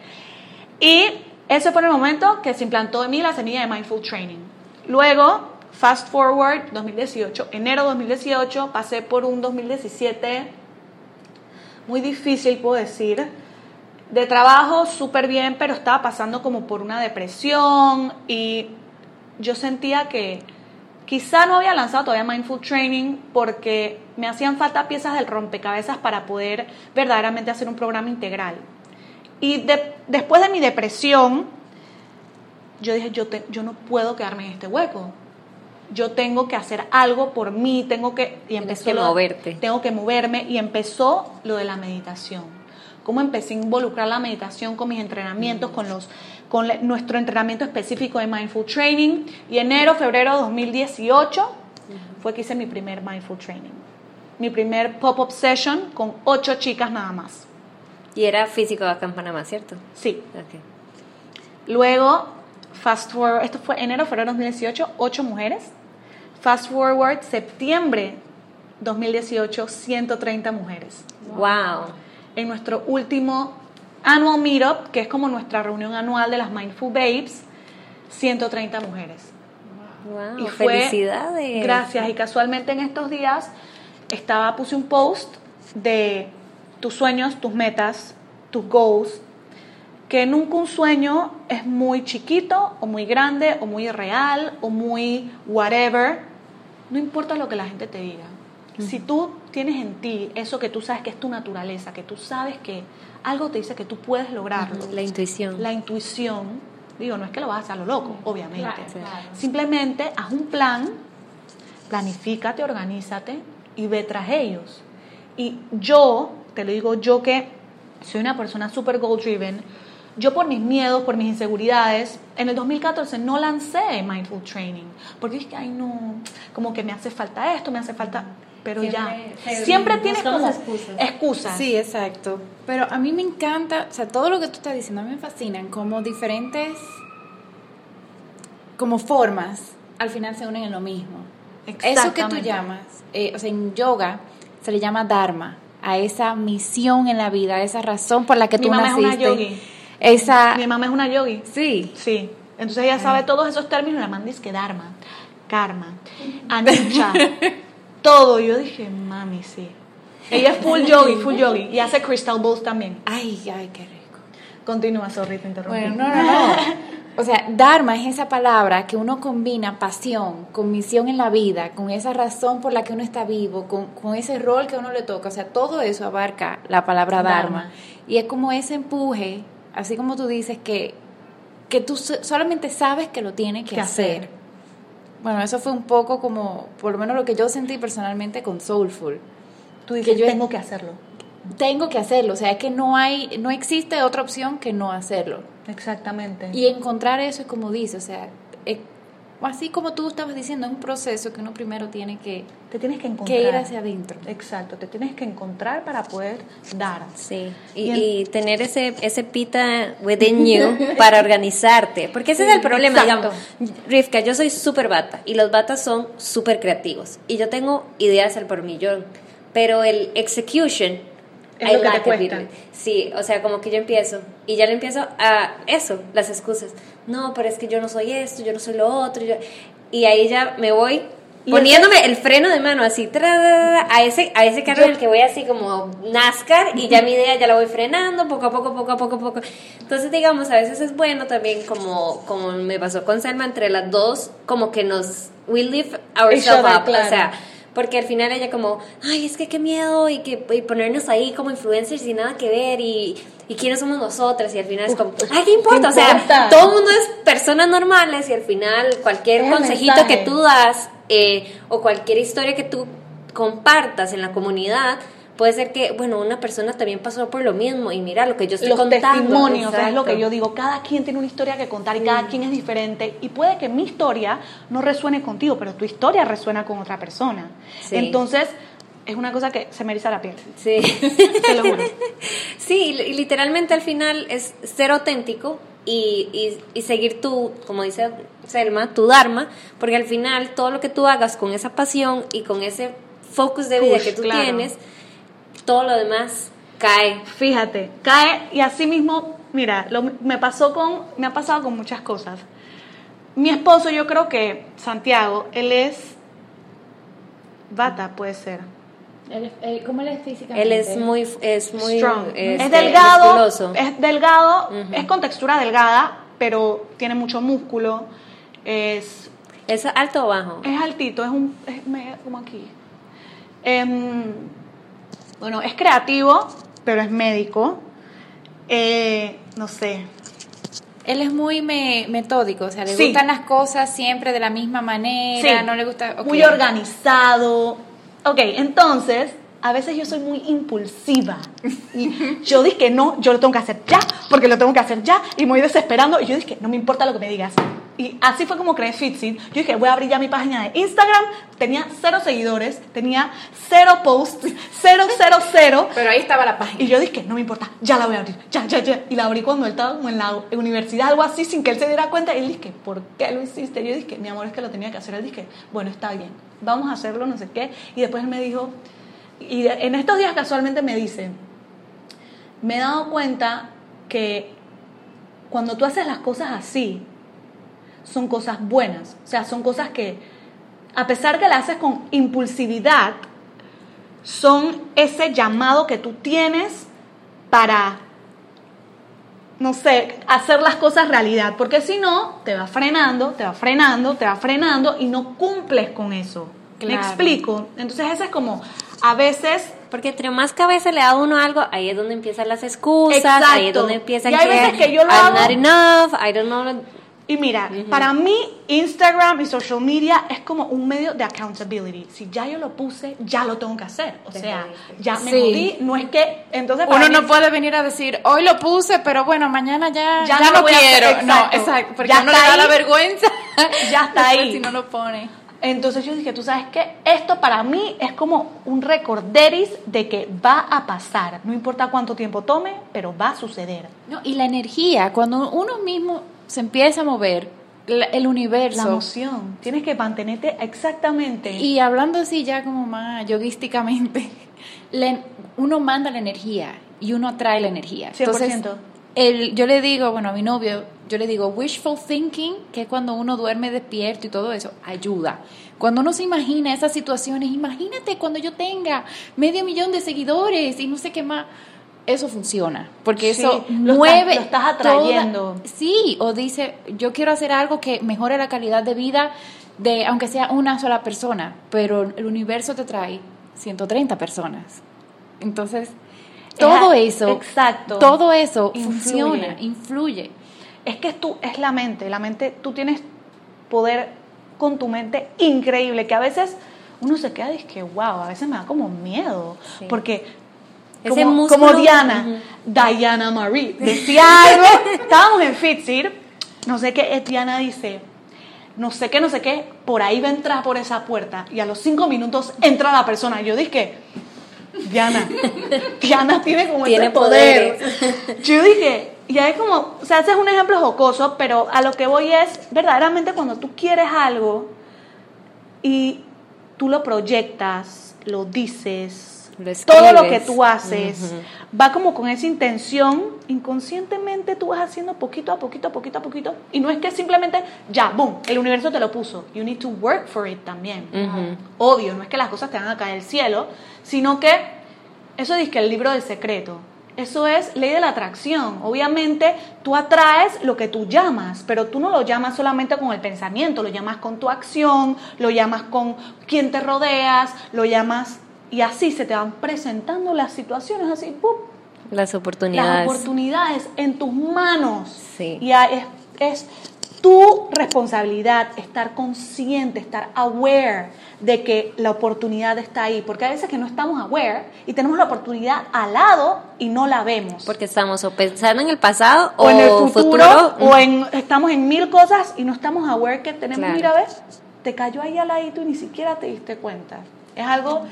Y ese fue el momento que se implantó en mí la semilla de Mindful Training. Luego, fast forward, 2018, enero 2018, pasé por un 2017 muy difícil, puedo decir, de trabajo súper bien, pero estaba pasando como por una depresión y yo sentía que quizá no había lanzado todavía Mindful Training porque me hacían falta piezas del rompecabezas para poder verdaderamente hacer un programa integral. Y después de mi depresión, yo dije, yo, yo no puedo quedarme en este hueco. Yo tengo que hacer algo por mí, tengo que... Y empezó que moverte. Tengo que moverme y empezó lo de la meditación. Cómo empecé a involucrar la meditación con mis entrenamientos, con, los, con nuestro entrenamiento específico de Mindful Training. Y enero, febrero de 2018 fue que hice mi primer Mindful Training. Mi primer pop-up session con ocho chicas nada más. Y era físico acá en Panamá, ¿cierto? Sí. Luego Fast forward, esto fue enero, febrero 2018, 8 mujeres. Fast forward, septiembre 2018, 130 mujeres. Wow. En nuestro último annual meetup, que es como nuestra reunión anual de las Mindful Babes, 130 mujeres. Wow, y felicidades. Gracias. Y casualmente en estos días estaba, puse un post de tus sueños, tus metas, tus goals, que nunca un sueño es muy chiquito o muy grande o muy real o muy whatever. No importa lo que la gente te diga. Si tú tienes en ti eso que tú sabes que es tu naturaleza, que tú sabes que algo te dice que tú puedes lograrlo. La intuición. La intuición. Digo, no es que lo vas a hacer a lo loco, obviamente. Simplemente haz un plan, planifícate, organízate y ve tras ellos. Y yo, te lo digo yo que soy una persona super goal driven, yo por mis miedos, por mis inseguridades, en el 2014 no lancé Mindful Training, porque dije, ay no, como que me hace falta esto, me hace falta, pero ya, siempre tienes como excusas. Sí, exacto. Pero a mí me encanta, o sea, todo lo que tú estás diciendo a mí me fascinan, como diferentes, como formas, al final se unen en lo mismo. Eso que tú llamas, eh, o sea, en yoga se le llama Dharma, a esa misión en la vida, a esa razón por la que Mi tú mamá naciste. Es una yogi. Esa... Mi mamá es una yogi. Sí. Sí. Entonces ella sabe todos esos términos. La mamá dice que Dharma, Karma, Anicca, todo. Yo dije, mami, sí. Ella es full yogi, full yogi. Y hace crystal bowls también. Ay, ay, qué rico. Continúa, sorry, te interrumpí. Bueno, no, no, no. O sea, Dharma es esa palabra que uno combina pasión con misión en la vida, con esa razón por la que uno está vivo, con, con ese rol que uno le toca. O sea, todo eso abarca la palabra Dharma. Y es como ese empuje, así como tú dices, que, que tú solamente sabes que lo tienes que hacer. Bueno, eso fue un poco como, por lo menos lo que yo sentí personalmente con Soulful. Tú dices, yo tengo que hacerlo. Tengo que hacerlo, o sea, es que no hay, no existe otra opción que no hacerlo. Exactamente. Y encontrar eso es como dice, o sea, así como tú estabas diciendo, es un proceso que uno primero tiene que, te tienes que encontrar. que ir hacia adentro. Exacto, te tienes que encontrar para poder dar. Sí, y, y, tener ese, ese pita within you para organizarte, porque ese es el problema, digamos, Rivka, yo soy súper bata y los batas son súper creativos y yo tengo ideas al por millón, pero el execution es lo que te cuesta. Sí, o sea, como que yo empiezo y ya le empiezo a eso, las excusas. No, pero es que yo no soy esto, yo no soy lo otro. y ahí ya me voy poniéndome el freno de mano así a ese a ese carro en el que voy así como NASCAR y ya mi idea ya la voy frenando poco a poco poco a poco poco entonces digamos a veces es bueno también como como me pasó con Selma entre las dos como que nos we lift ourselves up o sea porque al final ella como, ay, es que qué miedo y que ponernos ahí como influencers sin nada que ver y, y quiénes somos nosotras y al final es como, ay, ¿qué importa? O sea, todo el mundo es personas normales y al final cualquier consejito que tú das eh, o cualquier historia que tú compartas en la comunidad, puede ser que, bueno, una persona también pasó por lo mismo y mira lo que yo estoy Los contando. testimonios, es lo que yo digo, cada quien tiene una historia que contar y cada quien es diferente y puede que mi historia no resuene contigo, pero tu historia resuena con otra persona. Entonces, es una cosa que se me eriza la piel. Sí. Te lo juro. Sí, y literalmente al final es ser auténtico y, y, y, seguir tu, como dice Selma, tu Dharma, porque al final todo lo que tú hagas con esa pasión y con ese focus de vida que tú tienes, todo lo demás cae. Fíjate, cae y así mismo, mira, lo, me pasó con, me ha pasado con muchas cosas. Mi esposo, yo creo que Santiago, él es bata, puede ser. ¿Cómo él es físicamente? Él es muy, es muy strong. Este, es delgado, es delgado, es con textura delgada, pero tiene mucho músculo. Es, ¿Es alto o bajo? Es altito, es un, es como aquí. Eh, bueno, es creativo, pero es médico. Eh, no sé. Él es muy metódico, o sea, le gustan las cosas siempre de la misma manera, no le gusta... Muy organizado. Ok, entonces, a veces yo soy muy impulsiva. Y yo dije que no, yo lo tengo que hacer ya, porque lo tengo que hacer ya, y me voy desesperando. Y yo dije, no me importa lo que me digas. Y así fue como creé Fitsit. Yo dije, voy a abrir ya mi página de Instagram. Tenía cero seguidores, tenía cero posts, cero, cero, cero. Pero ahí estaba la página. Y yo dije, no me importa, ya la voy a abrir, ya, ya, ya. Y la abrí cuando él estaba en la universidad, algo así, sin que él se diera cuenta. Y él dije, ¿por qué lo hiciste? Y yo dije, mi amor, es que lo tenía que hacer. Él dije, bueno, está bien, vamos a hacerlo, no sé qué. Y después él me dijo, y en estos días casualmente me dice, me he dado cuenta que cuando tú haces las cosas así, son cosas buenas. O sea, son cosas que, a pesar que las haces con impulsividad, son ese llamado que tú tienes para, no sé, hacer las cosas realidad. Porque si no, te va frenando, te va frenando, te va frenando y no cumples con eso. ¿Me explico? Entonces, ese es como, a veces porque entre más cabeza le da uno algo, ahí es donde empiezan las excusas, ahí es donde empiezan y hay veces que yo lo I'm not enough, I don't know. Y mira, para mí Instagram y social media es como un medio de accountability. Si ya yo lo puse, ya lo tengo que hacer. O sea, ya me sí. no es que entonces uno no puede venir a decir, "Hoy lo puse, pero bueno, mañana ya ya, no, quiero." no, exacto, porque ya no le da la vergüenza. Ya está ahí. si no lo pone. Entonces yo dije, tú sabes qué, esto para mí es como un recorderis de que va a pasar, no importa cuánto tiempo tome, pero va a suceder. No, y la energía, cuando uno mismo se empieza a mover, el universo. La emoción, tienes que mantenerte exactamente. Y hablando así ya como más yogísticamente, uno manda la energía y uno atrae la energía. 100%. Entonces, el, yo le digo, bueno, a mi novio, yo le digo, wishful thinking, que es cuando uno duerme despierto y todo eso, ayuda. Cuando uno se imagina esas situaciones, imagínate cuando yo tenga medio millón de seguidores y no sé qué más, eso funciona, porque eso mueve. lo estás atrayendo. sí, o dice, yo quiero hacer algo que mejore la calidad de vida de, aunque sea una sola persona, pero el universo te trae 130 personas. Entonces, todo eso, exacto, todo eso funciona, influye. Es que tú, es la mente, la mente, tú tienes poder con tu mente increíble, que a veces uno se queda y es que, wow, a veces me da como miedo, porque como, como, Diana, Diana Marie, decía algo, estábamos en Fitzir, no sé qué, Diana dice, no sé qué, no sé qué, por ahí va a entrar por esa puerta. Y a los cinco minutos entra la persona. Yo dije, Diana, Diana tiene como tiene poder. Yo dije, y es como, o sea, ese es un ejemplo jocoso, pero a lo que voy es, verdaderamente cuando tú quieres algo y tú lo proyectas, lo dices, todo lo que tú haces va como con esa intención, inconscientemente tú vas haciendo poquito a poquito, a poquito a poquito, y no es que simplemente, ya, boom, el universo te lo puso. You need to work for it también. Obvio, no es que las cosas te van a caer del cielo, sino que, eso dice que el libro del secreto. Eso es ley de la atracción. Obviamente tú atraes lo que tú llamas, pero tú no lo llamas solamente con el pensamiento, lo llamas con tu acción, lo llamas con quien te rodeas, lo llamas y así se te van presentando las situaciones, así, ¡pum! Las oportunidades. Las oportunidades en tus manos. Sí. Y es, es tu responsabilidad estar consciente, estar aware de que la oportunidad está ahí, porque a veces que no estamos aware y tenemos la oportunidad al lado y no la vemos. Porque estamos o pensando en el pasado o, en el futuro, o en, estamos en mil cosas y no estamos aware que tenemos, mira, ves, te cayó ahí al ladito y ni siquiera te diste cuenta. Es algo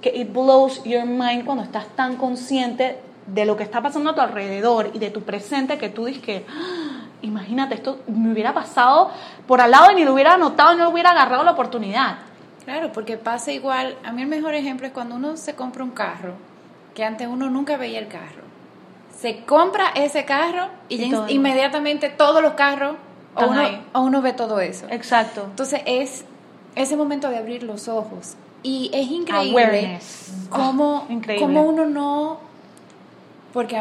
que it blows your mind cuando estás tan consciente de lo que está pasando a tu alrededor y de tu presente que tú dices que, ah, imagínate, esto me hubiera pasado por al lado y ni lo hubiera notado y no hubiera agarrado la oportunidad. Claro, porque pasa igual, a mí el mejor ejemplo es cuando uno se compra un carro, que antes uno nunca veía el carro. Se compra ese carro y, inmediatamente todos los carros, o uno, o uno ve todo eso. Exacto. Entonces es ese momento de abrir los ojos y es increíble cómo, cómo, uno no... Porque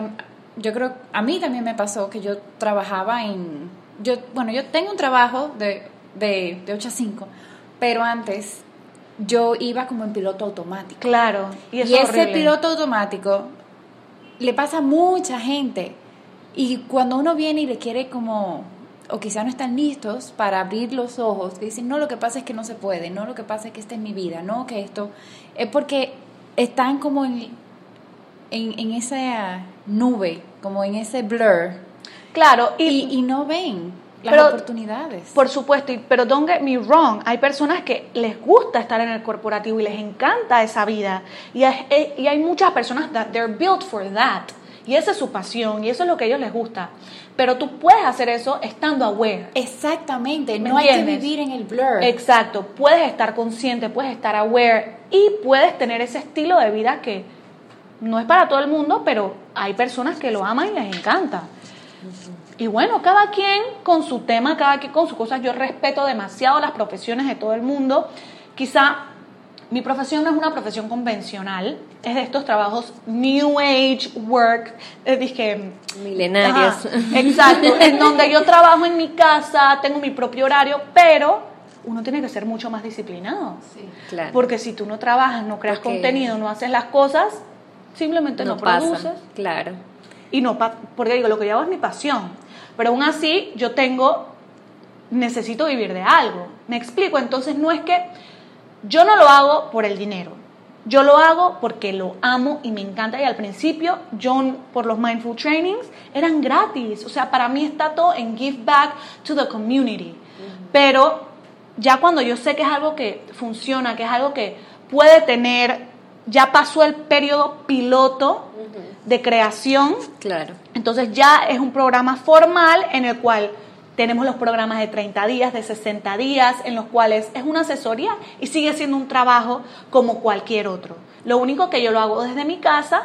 yo creo, a mí también me pasó que yo trabajaba en... Yo, bueno, yo tengo un trabajo de, de, de 8 a 5, pero antes yo iba como en piloto automático. Claro. Y, ese piloto automático le pasa a mucha gente. Y cuando uno viene y le quiere como o quizá no están listos para abrir los ojos, que dicen, no, lo que pasa es que no se puede, no, lo que pasa es que esta es mi vida, no, que esto, es porque están como en, en, esa nube, como en ese blur. Claro, y, y, no ven las oportunidades. Por supuesto, pero don't get me wrong, hay personas que les gusta estar en el corporativo y les encanta esa vida. Y hay, y hay muchas personas that they're built for that. Y esa es su pasión y eso es lo que a ellos les gusta. Pero tú puedes hacer eso estando aware. Exactamente, no hay que vivir en el blur. Exacto, puedes estar consciente, puedes estar aware y puedes tener ese estilo de vida que no es para todo el mundo, pero hay personas que lo aman y les encanta. Y bueno, cada quien con su tema, cada quien con sus cosas. Yo respeto demasiado las profesiones de todo el mundo. Quizá mi profesión no es una profesión convencional, es de estos trabajos New Age Work, es dije, milenarios. exacto, en donde yo trabajo en mi casa, tengo mi propio horario, pero uno tiene que ser mucho más disciplinado. Sí, claro. Porque si tú no trabajas, no creas contenido, no haces las cosas, simplemente no, produces. Claro. Y no, porque digo, lo que yo hago es mi pasión. Pero aún así, yo tengo, necesito vivir de algo. Me explico, entonces no es que yo no lo hago por el dinero. Yo lo hago porque lo amo y me encanta. Y al principio, yo por los Mindful Trainings eran gratis. O sea, para mí está todo en give back to the community. Pero ya cuando yo sé que es algo que funciona, que es algo que puede tener, ya pasó el periodo piloto de creación. Claro. Entonces ya es un programa formal en el cual tenemos los programas de 30 días, de 60 días, en los cuales es una asesoría y sigue siendo un trabajo como cualquier otro. Lo único que yo lo hago desde mi casa,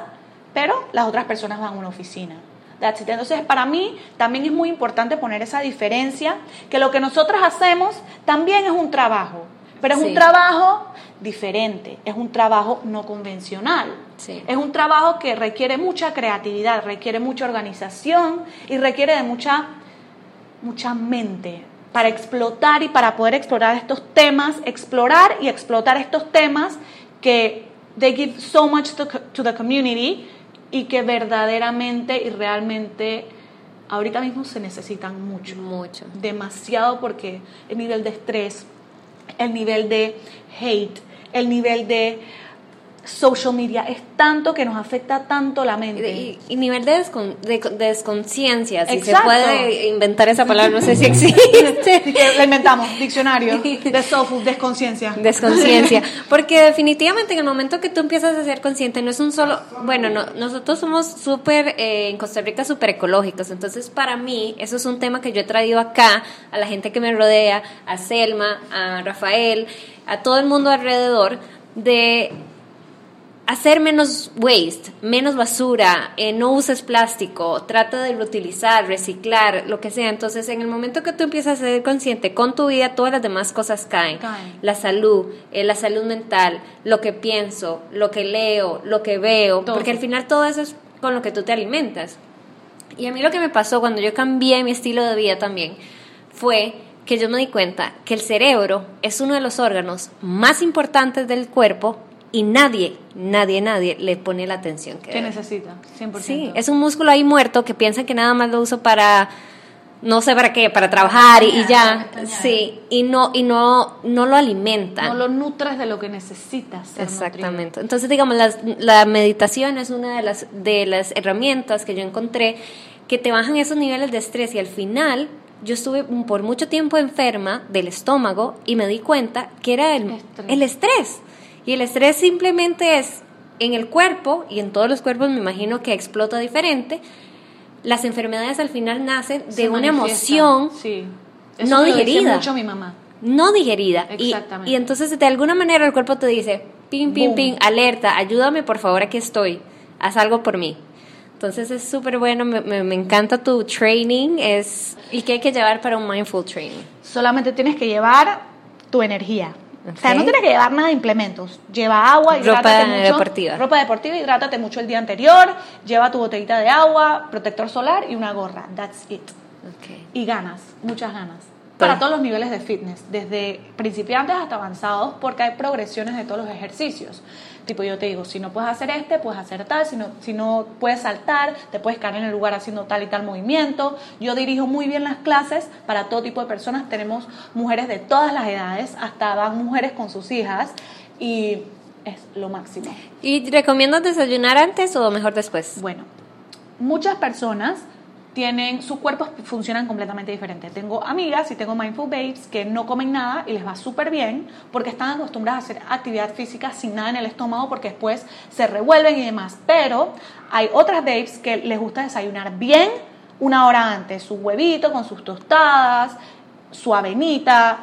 pero las otras personas van a una oficina. Entonces, para mí también es muy importante poner esa diferencia, que lo que nosotros hacemos también es un trabajo, pero es un trabajo diferente, es un trabajo no convencional. Es un trabajo que requiere mucha creatividad, requiere mucha organización y requiere de mucha mucha mente para explotar y para poder explorar estos temas, explorar y explotar estos temas que they give so much to, the community y que verdaderamente y realmente ahorita mismo se necesitan mucho. Mucho. Demasiado porque el nivel de estrés, el nivel de hate, el nivel de social media es tanto que nos afecta tanto la mente. Y, nivel de, de, desconciencia, si se puede inventar esa palabra, no sé si existe. la inventamos, diccionario de software, desconciencia. Desconciencia. Porque definitivamente en el momento que tú empiezas a ser consciente, no es un solo. Bueno, no, nosotros somos súper, eh, en Costa Rica, súper ecológicos. Entonces, para mí, eso es un tema que yo he traído acá, a la gente que me rodea, a Selma, a Rafael, a todo el mundo alrededor, de hacer menos waste, menos basura, eh, no uses plástico, trata de reutilizar, reciclar, lo que sea. Entonces, en el momento que tú empiezas a ser consciente con tu vida, todas las demás cosas caen. La salud, eh, la salud mental, lo que pienso, lo que leo, lo que veo, porque al final todo eso es con lo que tú te alimentas. Y a mí lo que me pasó cuando yo cambié mi estilo de vida también fue que yo me di cuenta que el cerebro es uno de los órganos más importantes del cuerpo y nadie, nadie, nadie le pone la atención que, que necesita, 100%. Sí, es un músculo ahí muerto que piensa que nada más lo uso para no sé para qué, para trabajar y, ya, sí, y no y no no lo alimenta. No lo nutres de lo que necesitas. Exactamente. Entonces, digamos, la, la meditación es una de las de las herramientas que yo encontré que te bajan esos niveles de estrés y al final yo estuve por mucho tiempo enferma del estómago y me di cuenta que era el El estrés. Y el estrés simplemente es en el cuerpo, y en todos los cuerpos me imagino que explota diferente, las enfermedades al final nacen de una emoción no digerida. mucho mi mamá. No digerida. Exactamente. Y, entonces de alguna manera el cuerpo te dice, ping, ping, ping, alerta, ayúdame por favor, aquí estoy, haz algo por mí. Entonces es súper bueno, me, me, encanta tu training. Es, ¿Y qué hay que llevar para un mindful training? Solamente tienes que llevar tu energía. O sea, no tienes que llevar nada de implementos. Lleva agua, ropa deportiva. Ropa deportiva, hidrátate mucho el día anterior, lleva tu botellita de agua, protector solar y una gorra. That's it. Y ganas, muchas ganas. Para todos los niveles de fitness, desde principiantes hasta avanzados, porque hay progresiones de todos los ejercicios. Tipo, yo te digo, si no puedes hacer este, puedes hacer tal, si no, si no puedes saltar, te puedes caer en el lugar haciendo tal y tal movimiento. Yo dirijo muy bien las clases para todo tipo de personas. Tenemos mujeres de todas las edades, hasta van mujeres con sus hijas y es lo máximo. ¿Y recomiendas desayunar antes o mejor después? Bueno, muchas personas tienen, sus cuerpos funcionan completamente diferente. Tengo amigas y tengo mindful babes que no comen nada y les va súper bien porque están acostumbradas a hacer actividad física sin nada en el estómago porque después se revuelven y demás. Pero hay otras babes que les gusta desayunar bien una hora antes, su huevito con sus tostadas, su avenita.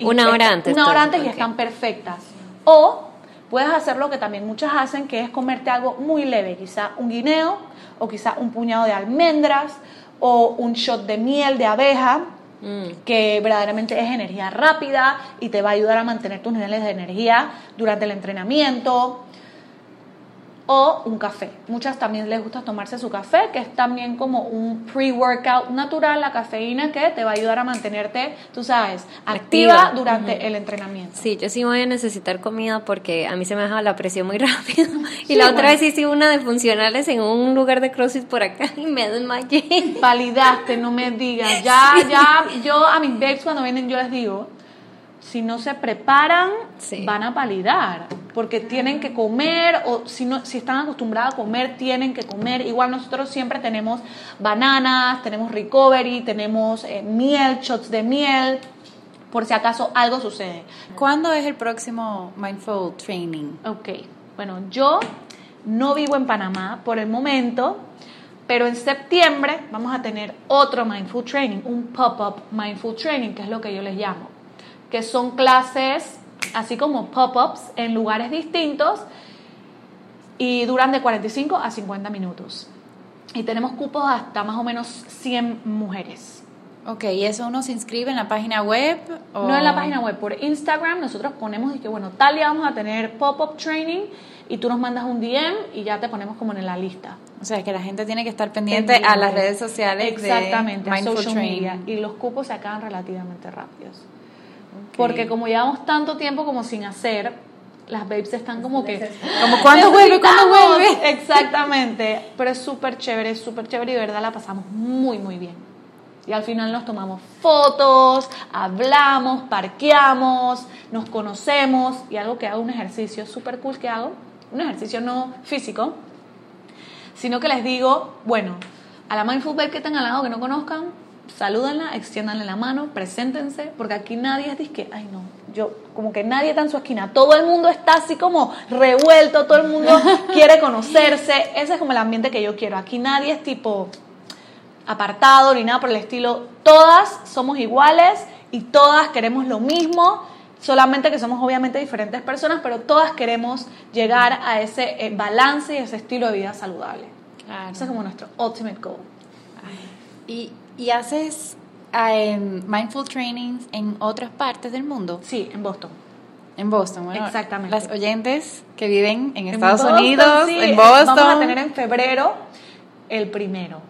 Una hora antes. Una hora antes y están perfectas. O puedes hacer lo que también muchas hacen, que es comerte algo muy leve, quizá un guineo o quizá un puñado de almendras o un shot de miel de abeja, mm. que verdaderamente es energía rápida y te va a ayudar a mantener tus niveles de energía durante el entrenamiento o un café. Muchas también les gusta tomarse su café, que es también como un pre-workout natural, la cafeína que te va a ayudar a mantenerte, tú sabes, activa, durante el entrenamiento. Sí, yo sí voy a necesitar comida porque a mí se me deja la presión muy rápido. y la otra vez hice una de funcionales en un lugar de CrossFit por acá y me desmayé. Validaste, no me digas. Ya, ya, yo a mis babes cuando vienen yo les digo, si no se preparan, van a palidar, porque tienen que comer o si, no, si están acostumbrados a comer, tienen que comer. Igual nosotros siempre tenemos bananas, tenemos recovery, tenemos eh, miel, shots de miel, por si acaso algo sucede. ¿Cuándo es el próximo Mindful Training? Ok, bueno, yo no vivo en Panamá por el momento, pero en septiembre vamos a tener otro Mindful Training, un pop-up Mindful Training, que es lo que yo les llamo que son clases así como pop-ups en lugares distintos y duran de 45 a 50 minutos. Y tenemos cupos hasta más o menos 100 mujeres. Ok, ¿y eso uno se inscribe en la página web? No en la página web, por Instagram nosotros ponemos y que bueno, tal día vamos a tener pop-up training y tú nos mandas un DM y ya te ponemos como en la lista. O sea, que la gente tiene que estar pendiente, a las redes sociales. Exactamente, a social media. Y los cupos se acaban relativamente rápidos. Porque como llevamos tanto tiempo como sin hacer, las babes están como que... Como cuando vuelve, cuando vuelve. Exactamente. Pero es súper chévere, es súper chévere y de verdad la pasamos muy, muy bien. Y al final nos tomamos fotos, hablamos, parqueamos, nos conocemos y algo que hago, un ejercicio súper cool que hago, un ejercicio no físico, sino que les digo, bueno, a la Mindful Babe que están al lado que no conozcan, salúdenla, extiéndanle la mano, preséntense, porque aquí nadie es que, ay no, yo, como que nadie está en su esquina, todo el mundo está así como revuelto, todo el mundo quiere conocerse, ese es como el ambiente que yo quiero, aquí nadie es tipo apartado ni nada por el estilo, todas somos iguales y todas queremos lo mismo, solamente que somos obviamente diferentes personas, pero todas queremos llegar a ese eh, balance y ese estilo de vida saludable. Ese es como nuestro ultimate goal. Y ¿Y haces eh, mindful trainings en otras partes del mundo? Sí, en Boston. En Boston, bueno. Exactamente. Las oyentes que viven en Estados Unidos, en Boston. Vamos a tener en febrero el primero.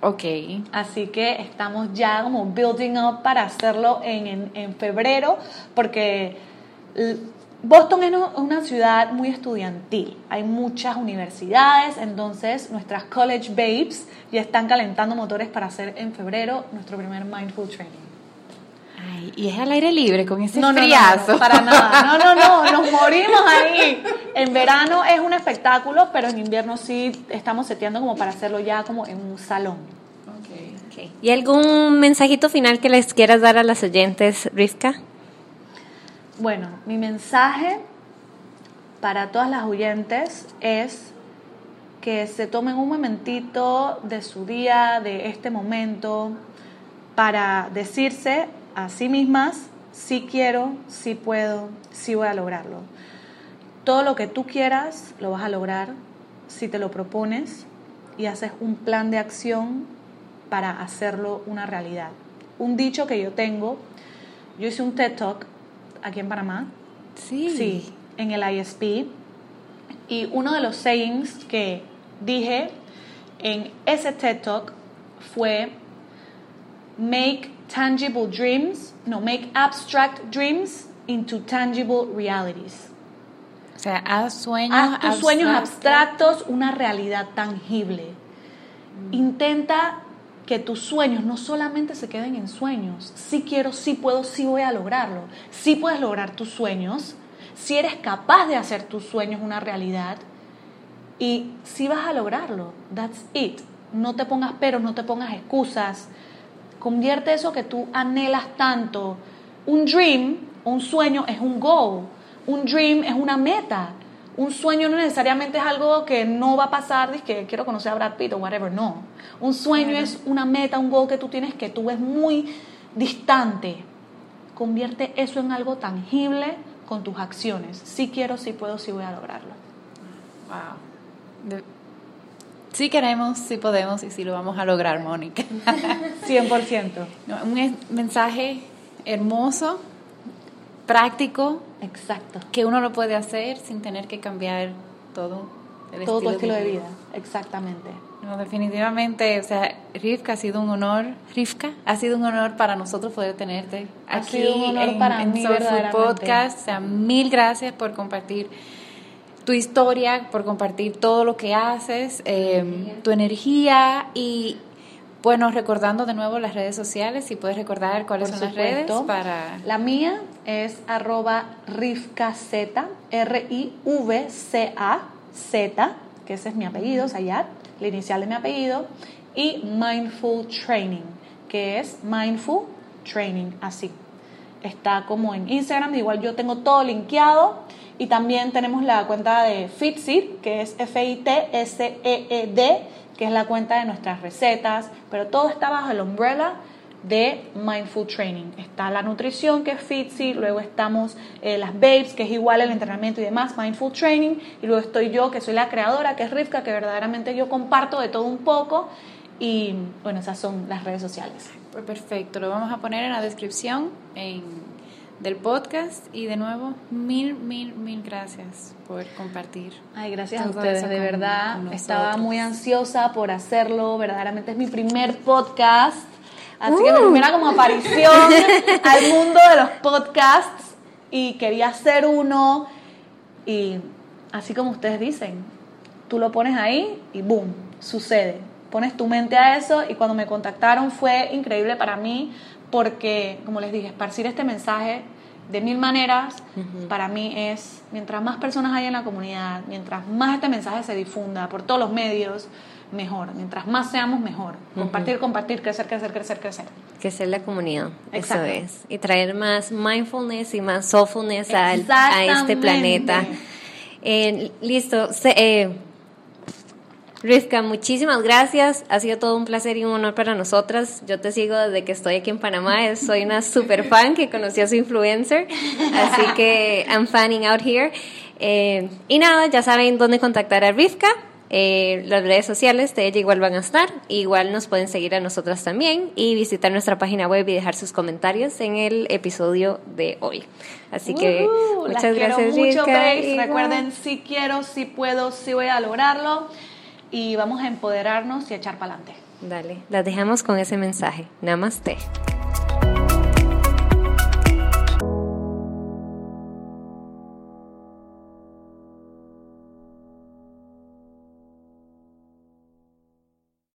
Ok. Así que estamos ya como building up para hacerlo en, en, en febrero, porque Boston es una ciudad muy estudiantil, hay muchas universidades, entonces nuestras college babes ya están calentando motores para hacer en febrero nuestro primer Mindful Training. Ay, y es al aire libre con ese no, friazo. No, para nada, no, no, no, nos morimos ahí. En verano es un espectáculo, pero en invierno sí estamos seteando como para hacerlo ya como en un salón. Okay. ¿Y algún mensajito final que les quieras dar a las oyentes, Rivka? Bueno, mi mensaje para todas las oyentes es que se tomen un momentito de su día, de este momento, para decirse a sí mismas, sí quiero, sí puedo, sí voy a lograrlo. Todo lo que tú quieras lo vas a lograr si te lo propones y haces un plan de acción para hacerlo una realidad. Un dicho que yo tengo, yo hice un TED Talk aquí en Panamá. Sí. Sí, en el ISP. Y uno de los sayings que dije en ese TED Talk fue make tangible dreams, no, make abstract dreams into tangible realities. O sea, haz sueños, haz tus sueños abstractos una realidad tangible. Intenta que tus sueños no solamente se queden en sueños. Sí quiero, sí puedo, sí voy a lograrlo. Sí puedes lograr tus sueños. Si eres capaz de hacer tus sueños una realidad. Y sí vas a lograrlo. That's it. No te pongas peros, no te pongas excusas. Convierte eso que tú anhelas tanto. Un dream, un sueño es un goal. Un dream es una meta un sueño no necesariamente es algo que no va a pasar, de que quiero conocer a Brad Pitt o whatever, no. Un sueño es una meta, un goal que tú tienes que tú ves muy distante. Convierte eso en algo tangible con tus acciones. Si quiero, si puedo, si voy a lograrlo. Wow. Sí queremos, sí podemos y sí lo vamos a lograr, Mónica. 100%. Un mensaje hermoso, práctico, Exacto. Que uno lo puede hacer sin tener que cambiar todo el todo estilo, tu estilo de vida. Exactamente. No, definitivamente, o sea, Rivka ha sido un honor, Rivka, ha sido un honor para nosotros poder tenerte aquí en, para en Podcast. O sea, mil gracias por compartir tu historia, por compartir todo lo que haces, eh, tu energía y bueno, recordando de nuevo las redes sociales, si puedes recordar cuáles son las redes para... La mía es arroba rivkaz, R-I-V-C-A-Z, que ese es mi apellido, Sayat, la inicial de mi apellido, y Mindful Training, que es Mindful Training, así. Está como en Instagram, igual yo tengo todo linkeado. Y también tenemos la cuenta de Fitseed, que es F-I-T-S-E-E-D, que es la cuenta de nuestras recetas, pero todo está bajo el umbrella de Mindful Training. Está la nutrición, que es Fitzy, luego estamos eh, las Babes, que es igual el entrenamiento y demás, Mindful Training, y luego estoy yo, que soy la creadora, que es Rivka, que verdaderamente yo comparto de todo un poco, y bueno, esas son las redes sociales. Pues perfecto, lo vamos a poner en la descripción en del podcast y de nuevo mil, mil, mil gracias por compartir. Ay, gracias a ustedes, de verdad. Estaba muy ansiosa por hacerlo, verdaderamente es mi primer podcast, así que mi uh. primera como aparición al mundo de los podcasts y quería hacer uno y así como ustedes dicen, tú lo pones ahí y boom, sucede. pones tu mente a eso y cuando me contactaron fue increíble para mí porque, como les dije, esparcir este mensaje de mil maneras para mí es, mientras más personas hay en la comunidad, mientras más este mensaje se difunda por todos los medios, mejor. Mientras más seamos, mejor. Compartir, compartir, crecer, crecer, crecer, crecer. Crecer la comunidad. Eso es. Y traer más mindfulness y más soulfulness a este planeta. Eh, listo. Eh, Rivka, muchísimas gracias. Ha sido todo un placer y un honor para nosotras. Yo te sigo desde que estoy aquí en Panamá. Soy una super fan que conocí a su influencer. Así que I'm fanning out here. Eh, y nada, ya saben dónde contactar a Rivka. Eh, las redes sociales de ella igual van a estar. Igual nos pueden seguir a nosotras también y visitar nuestra página web y dejar sus comentarios en el episodio de hoy. Así que muchas gracias, mucho, Recuerden, si quiero, si puedo, si voy a lograrlo. Y vamos a empoderarnos y echar para adelante. Dale, las dejamos con ese mensaje. Namaste.